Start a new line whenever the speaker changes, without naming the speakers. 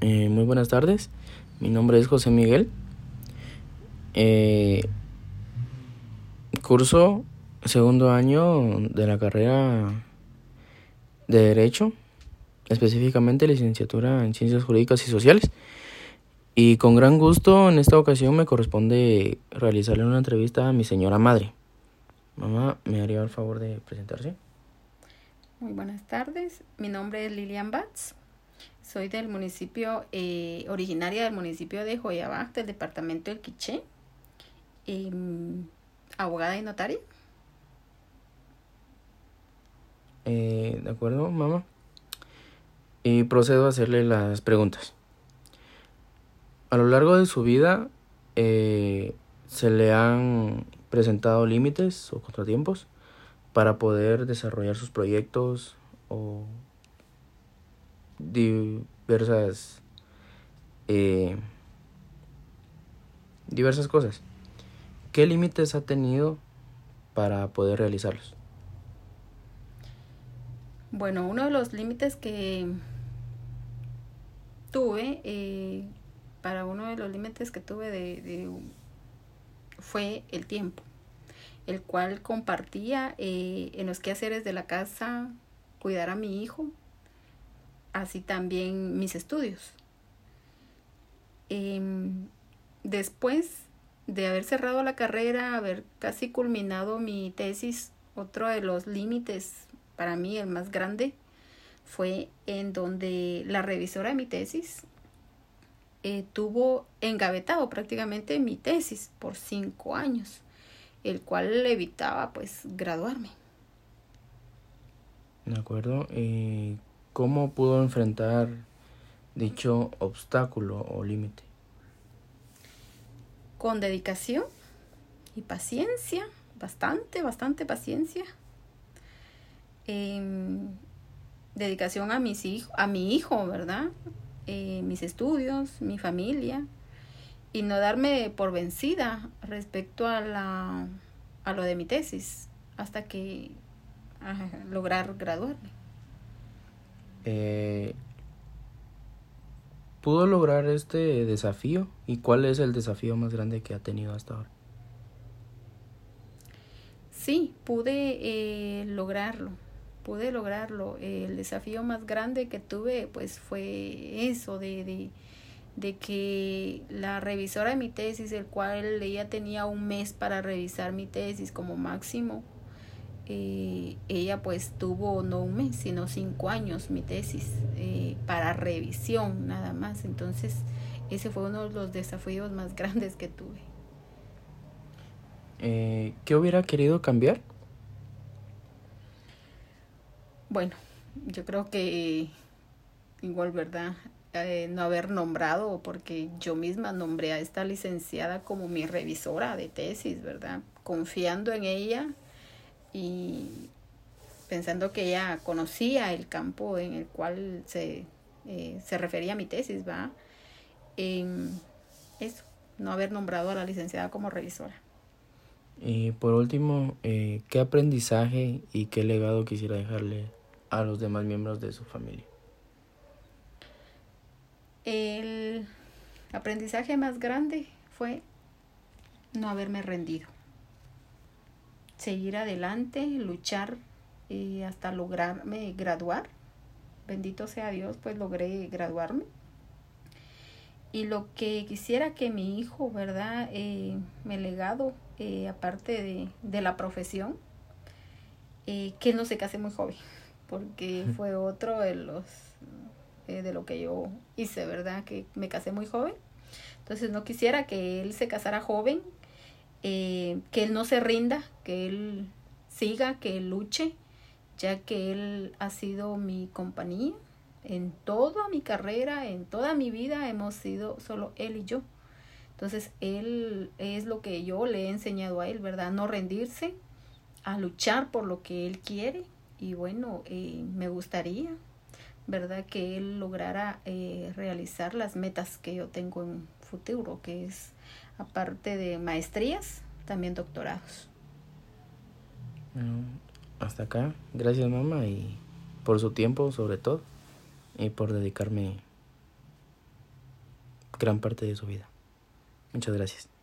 Eh, muy buenas tardes, mi nombre es José Miguel. Eh, curso segundo año de la carrera de Derecho, específicamente licenciatura en Ciencias Jurídicas y Sociales. Y con gran gusto en esta ocasión me corresponde realizarle una entrevista a mi señora madre. Mamá, ¿me haría el favor de presentarse?
Muy buenas tardes, mi nombre es Lilian Batz. Soy del municipio, eh, originaria del municipio de Joyabac, del departamento del Quiché, em, abogada y notaria.
Eh, de acuerdo, mamá. Y procedo a hacerle las preguntas. A lo largo de su vida, eh, ¿se le han presentado límites o contratiempos para poder desarrollar sus proyectos o diversas eh, diversas cosas. ¿Qué límites ha tenido para poder realizarlos?
Bueno, uno de los límites que tuve, eh, para uno de los límites que tuve de, fue el tiempo, el cual compartía eh, en los quehaceres de la casa, cuidar a mi hijo, así también mis estudios. Em, después de haber cerrado la carrera, haber casi culminado mi tesis, otro de los límites para mí, el más grande, fue en donde la revisora de mi tesis eh, tuvo engavetado prácticamente mi tesis por cinco años, el cual evitaba pues graduarme.
De acuerdo. Eh, ¿Cómo pudo enfrentar dicho obstáculo o límite?
Con dedicación y paciencia, bastante, bastante paciencia. Em, dedicación a, mis a mi hijo, ¿verdad? Eh, mis estudios, mi familia. Y no darme por vencida respecto a, la, a lo de mi tesis hasta que lograr graduarme.
Eh, ¿Pudo lograr este desafío? ¿Y cuál es el desafío más grande que ha tenido hasta ahora?
Sí, pude eh, lograrlo, pude lograrlo. el desafío más grande que tuve pues fue eso de, de, que la revisora de mi tesis, el cual ella tenía un mes para revisar mi tesis como máximo, eh, ella pues tuvo no un mes, sino cinco años mi tesis eh, para revisión nada más. Entonces ese fue uno de los desafíos más grandes que tuve.
Eh, ¿Qué hubiera querido cambiar?
Bueno, yo creo que igual, ¿verdad? no haber nombrado, porque yo misma nombré a esta licenciada como mi revisora de tesis, ¿verdad? Confiando en ella y pensando que ella conocía el campo en el cual se, eh, se refería a mi tesis, ¿va? eso, no haber nombrado a la licenciada como revisora.
Y por último, eh, ¿qué aprendizaje y qué legado quisiera dejarle a los demás miembros de su familia?
El aprendizaje más grande fue no haberme rendido seguir adelante, luchar eh, hasta lograrme graduar. Bendito sea Dios, pues logré graduarme. Y lo que quisiera que mi hijo, ¿verdad? Eh, me legado, eh, aparte de, de, la profesión, eh, que no se case muy joven, porque fue otro de los de lo que yo hice, ¿verdad? Que me casé muy joven. Entonces no quisiera que él se casara joven, eh, que él no se rinda, que él siga, que él luche, ya que él ha sido mi compañía en toda mi carrera, en toda mi vida hemos sido solo él y yo. Entonces, él es lo que yo le he enseñado a él, ¿verdad? No rendirse, a luchar por lo que él quiere. Y bueno, eh, me gustaría, ¿verdad? Que él lograra eh, realizar las metas que yo tengo en futuro, que es aparte de maestrías, también doctorados.
Hasta acá. Gracias mamá y por su tiempo sobre todo y por dedicarme gran parte de su vida. Muchas gracias.